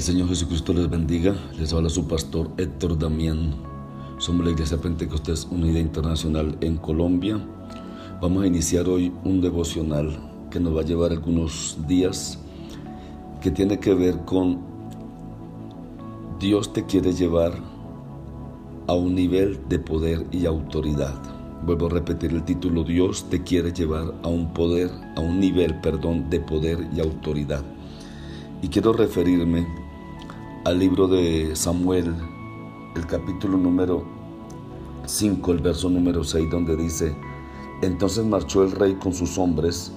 El Señor Jesucristo les bendiga. Les habla su pastor Héctor Damián. Somos la Iglesia Pentecostés Unida Internacional en Colombia. Vamos a iniciar hoy un devocional que nos va a llevar algunos días que tiene que ver con Dios te quiere llevar a un nivel de poder y autoridad. Vuelvo a repetir el título, Dios te quiere llevar a un poder, a un nivel, perdón, de poder y autoridad. Y quiero referirme al libro de Samuel, el capítulo número 5, el verso número 6, donde dice, entonces marchó el rey con sus hombres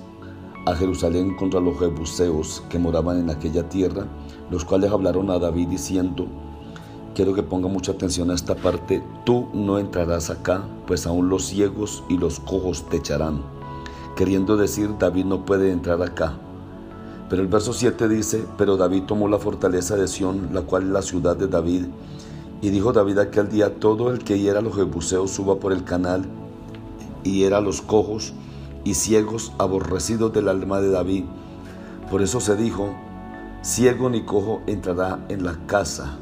a Jerusalén contra los jebuseos que moraban en aquella tierra, los cuales hablaron a David diciendo, quiero que ponga mucha atención a esta parte, tú no entrarás acá, pues aún los ciegos y los cojos te echarán. Queriendo decir, David no puede entrar acá, pero el verso 7 dice, pero David tomó la fortaleza de Sión, la cual es la ciudad de David. Y dijo David aquel día, todo el que hiera a los jebuseos suba por el canal, y era los cojos y ciegos aborrecidos del alma de David. Por eso se dijo, ciego ni cojo entrará en la casa.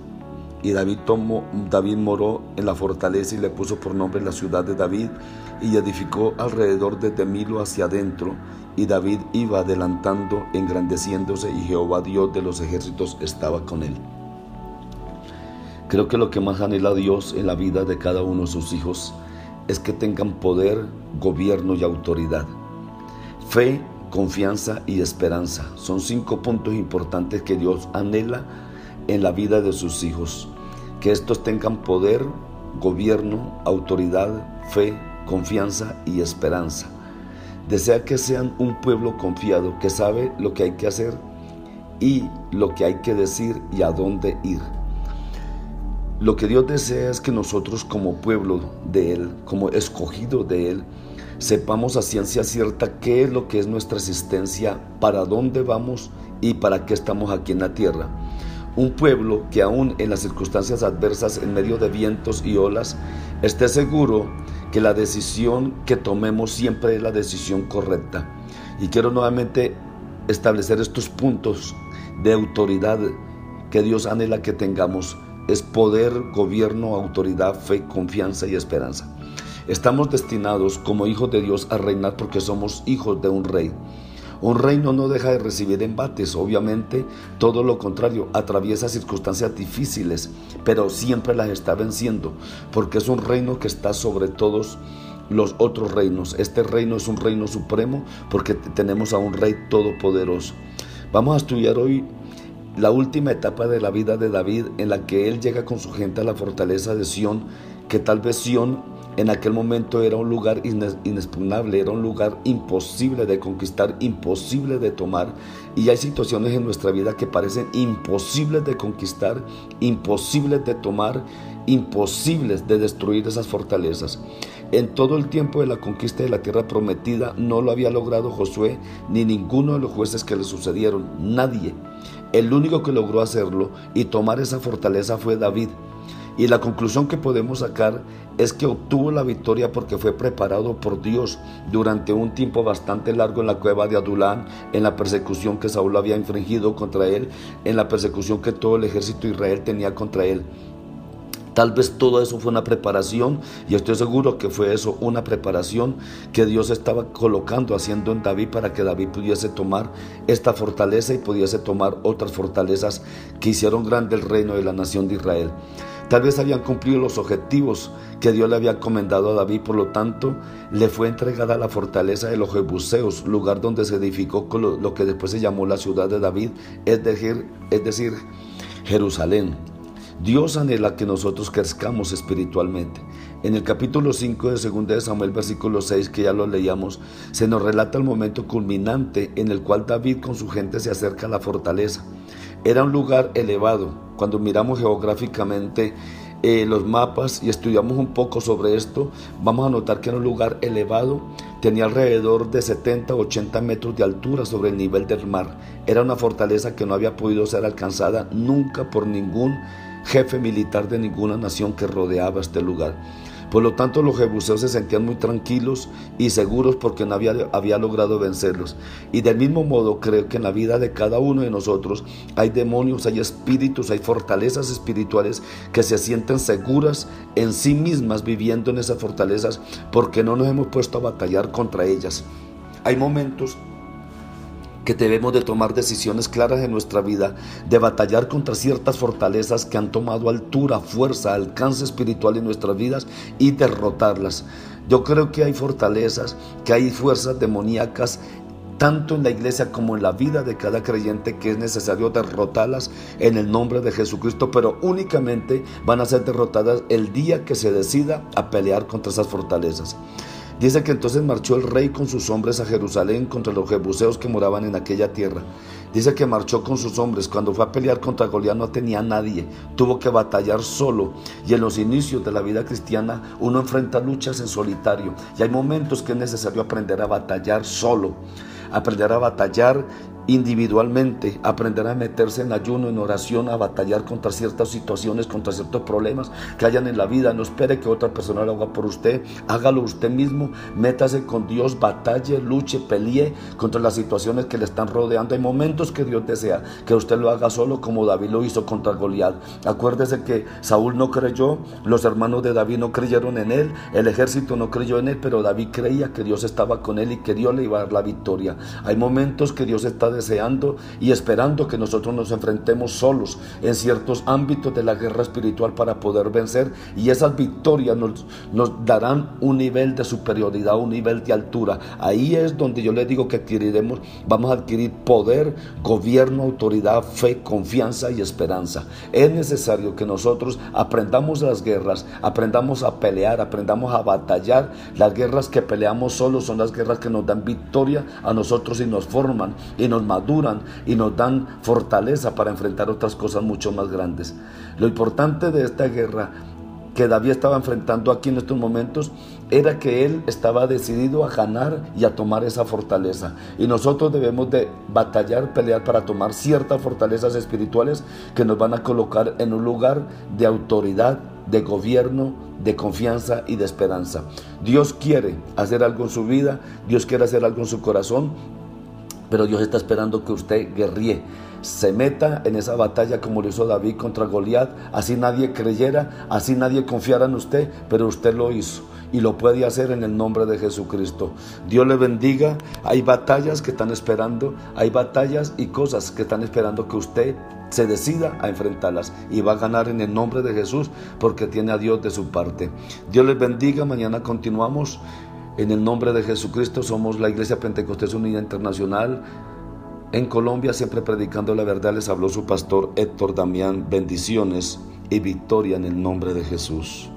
Y David, tomó, David moró en la fortaleza y le puso por nombre la ciudad de David y edificó alrededor desde Milo hacia adentro. Y David iba adelantando, engrandeciéndose y Jehová Dios de los ejércitos estaba con él. Creo que lo que más anhela Dios en la vida de cada uno de sus hijos es que tengan poder, gobierno y autoridad. Fe, confianza y esperanza son cinco puntos importantes que Dios anhela en la vida de sus hijos. Que estos tengan poder, gobierno, autoridad, fe, confianza y esperanza. Desea que sean un pueblo confiado que sabe lo que hay que hacer y lo que hay que decir y a dónde ir. Lo que Dios desea es que nosotros como pueblo de Él, como escogido de Él, sepamos a ciencia cierta qué es lo que es nuestra existencia, para dónde vamos y para qué estamos aquí en la tierra. Un pueblo que aún en las circunstancias adversas, en medio de vientos y olas, esté seguro que la decisión que tomemos siempre es la decisión correcta. Y quiero nuevamente establecer estos puntos de autoridad que Dios anhela que tengamos. Es poder, gobierno, autoridad, fe, confianza y esperanza. Estamos destinados como hijos de Dios a reinar porque somos hijos de un rey. Un reino no deja de recibir embates, obviamente todo lo contrario, atraviesa circunstancias difíciles, pero siempre las está venciendo, porque es un reino que está sobre todos los otros reinos. Este reino es un reino supremo porque tenemos a un rey todopoderoso. Vamos a estudiar hoy la última etapa de la vida de David en la que él llega con su gente a la fortaleza de Sión, que tal vez Sión en aquel momento era un lugar inexpugnable, era un lugar imposible de conquistar, imposible de tomar. Y hay situaciones en nuestra vida que parecen imposibles de conquistar, imposibles de tomar, imposibles de destruir esas fortalezas. En todo el tiempo de la conquista de la tierra prometida no lo había logrado Josué ni ninguno de los jueces que le sucedieron, nadie. El único que logró hacerlo y tomar esa fortaleza fue David. Y la conclusión que podemos sacar es que obtuvo la victoria porque fue preparado por Dios durante un tiempo bastante largo en la cueva de Adulán, en la persecución que Saúl había infringido contra él, en la persecución que todo el ejército de Israel tenía contra él. Tal vez todo eso fue una preparación y estoy seguro que fue eso, una preparación que Dios estaba colocando, haciendo en David para que David pudiese tomar esta fortaleza y pudiese tomar otras fortalezas que hicieron grande el reino de la nación de Israel. Tal vez habían cumplido los objetivos que Dios le había encomendado a David, por lo tanto le fue entregada la fortaleza de los Jebuseos, lugar donde se edificó lo, que después se llamó la ciudad de David, es decir, Jerusalén. Dios anhela que nosotros crezcamos espiritualmente. En el capítulo 5 de 2 de Samuel, versículo 6, que ya lo leíamos, se nos relata el momento culminante en el cual David con su gente se acerca a la fortaleza. Era un lugar elevado. Cuando miramos geográficamente eh, los mapas y estudiamos un poco sobre esto, vamos a notar que era un lugar elevado, tenía alrededor de 70 80 metros de altura sobre el nivel del mar. Era una fortaleza que no había podido ser alcanzada nunca por ningún jefe militar de ninguna nación que rodeaba este lugar. Por lo tanto, los jebuseos se sentían muy tranquilos y seguros porque no había, había, logrado vencerlos. Y del mismo modo, creo que en la vida de cada uno de nosotros hay demonios, hay espíritus, hay fortalezas espirituales que se sienten seguras en sí mismas viviendo en esas fortalezas porque no nos hemos puesto a batallar contra ellas. Hay momentos que debemos de tomar decisiones claras en nuestra vida, de batallar contra ciertas fortalezas que han tomado altura, fuerza, alcance espiritual en nuestras vidas y derrotarlas. Yo creo que hay fortalezas, que hay fuerzas demoníacas tanto en la iglesia como en la vida de cada creyente que es necesario derrotarlas en el nombre de Jesucristo, pero únicamente van a ser derrotadas el día que se decida a pelear contra esas fortalezas. Dice que entonces marchó el rey con sus hombres a Jerusalén contra los jebuseos que moraban en aquella tierra. Dice que marchó con sus hombres. Cuando fue a pelear contra Goliat no tenía nadie. Tuvo que batallar solo. Y en los inicios de la vida cristiana uno enfrenta luchas en solitario. Y hay momentos que es necesario aprender a batallar solo. Aprender a batallar individualmente, aprender a meterse en ayuno, en oración, a batallar contra ciertas situaciones, contra ciertos problemas que hayan en la vida. No espere que otra persona lo haga por usted, hágalo usted mismo, métase con Dios, batalle, luche, pelee contra las situaciones que le están rodeando. Hay momentos que Dios desea que usted lo haga solo como David lo hizo contra Goliat. Acuérdese que Saúl no creyó, los hermanos de David no creyeron en él, el ejército no creyó en él, pero David creía que Dios estaba con él y que Dios le iba a dar la victoria. Hay momentos que Dios está deseando y esperando que nosotros nos enfrentemos solos en ciertos ámbitos de la guerra espiritual para poder vencer y esas victorias nos, nos darán un nivel de superioridad, un nivel de altura. Ahí es donde yo le digo que adquiriremos, vamos a adquirir poder, gobierno, autoridad, fe, confianza y esperanza. Es necesario que nosotros aprendamos las guerras, aprendamos a pelear, aprendamos a batallar. Las guerras que peleamos solos son las guerras que nos dan victoria a nosotros y nos forman y maduran y nos dan fortaleza para enfrentar otras cosas mucho más grandes. Lo importante de esta guerra que David estaba enfrentando aquí en estos momentos era que él estaba decidido a ganar y a tomar esa fortaleza. Y nosotros debemos de batallar, pelear para tomar ciertas fortalezas espirituales que nos van a colocar en un lugar de autoridad, de gobierno, de confianza y de esperanza. Dios quiere hacer algo en su vida, Dios quiere hacer algo en su corazón, pero Dios está esperando que usted guerríe, se meta en esa batalla como lo hizo David contra Goliat. Así nadie creyera, así nadie confiara en usted, pero usted lo hizo y lo puede hacer en el nombre de Jesucristo. Dios le bendiga. Hay batallas que están esperando, hay batallas y cosas que están esperando que usted se decida a enfrentarlas y va a ganar en el nombre de Jesús porque tiene a Dios de su parte. Dios les bendiga. Mañana continuamos. En el nombre de Jesucristo somos la Iglesia Pentecostés Unida Internacional. En Colombia, siempre predicando la verdad, les habló su pastor Héctor Damián. Bendiciones y victoria en el nombre de Jesús.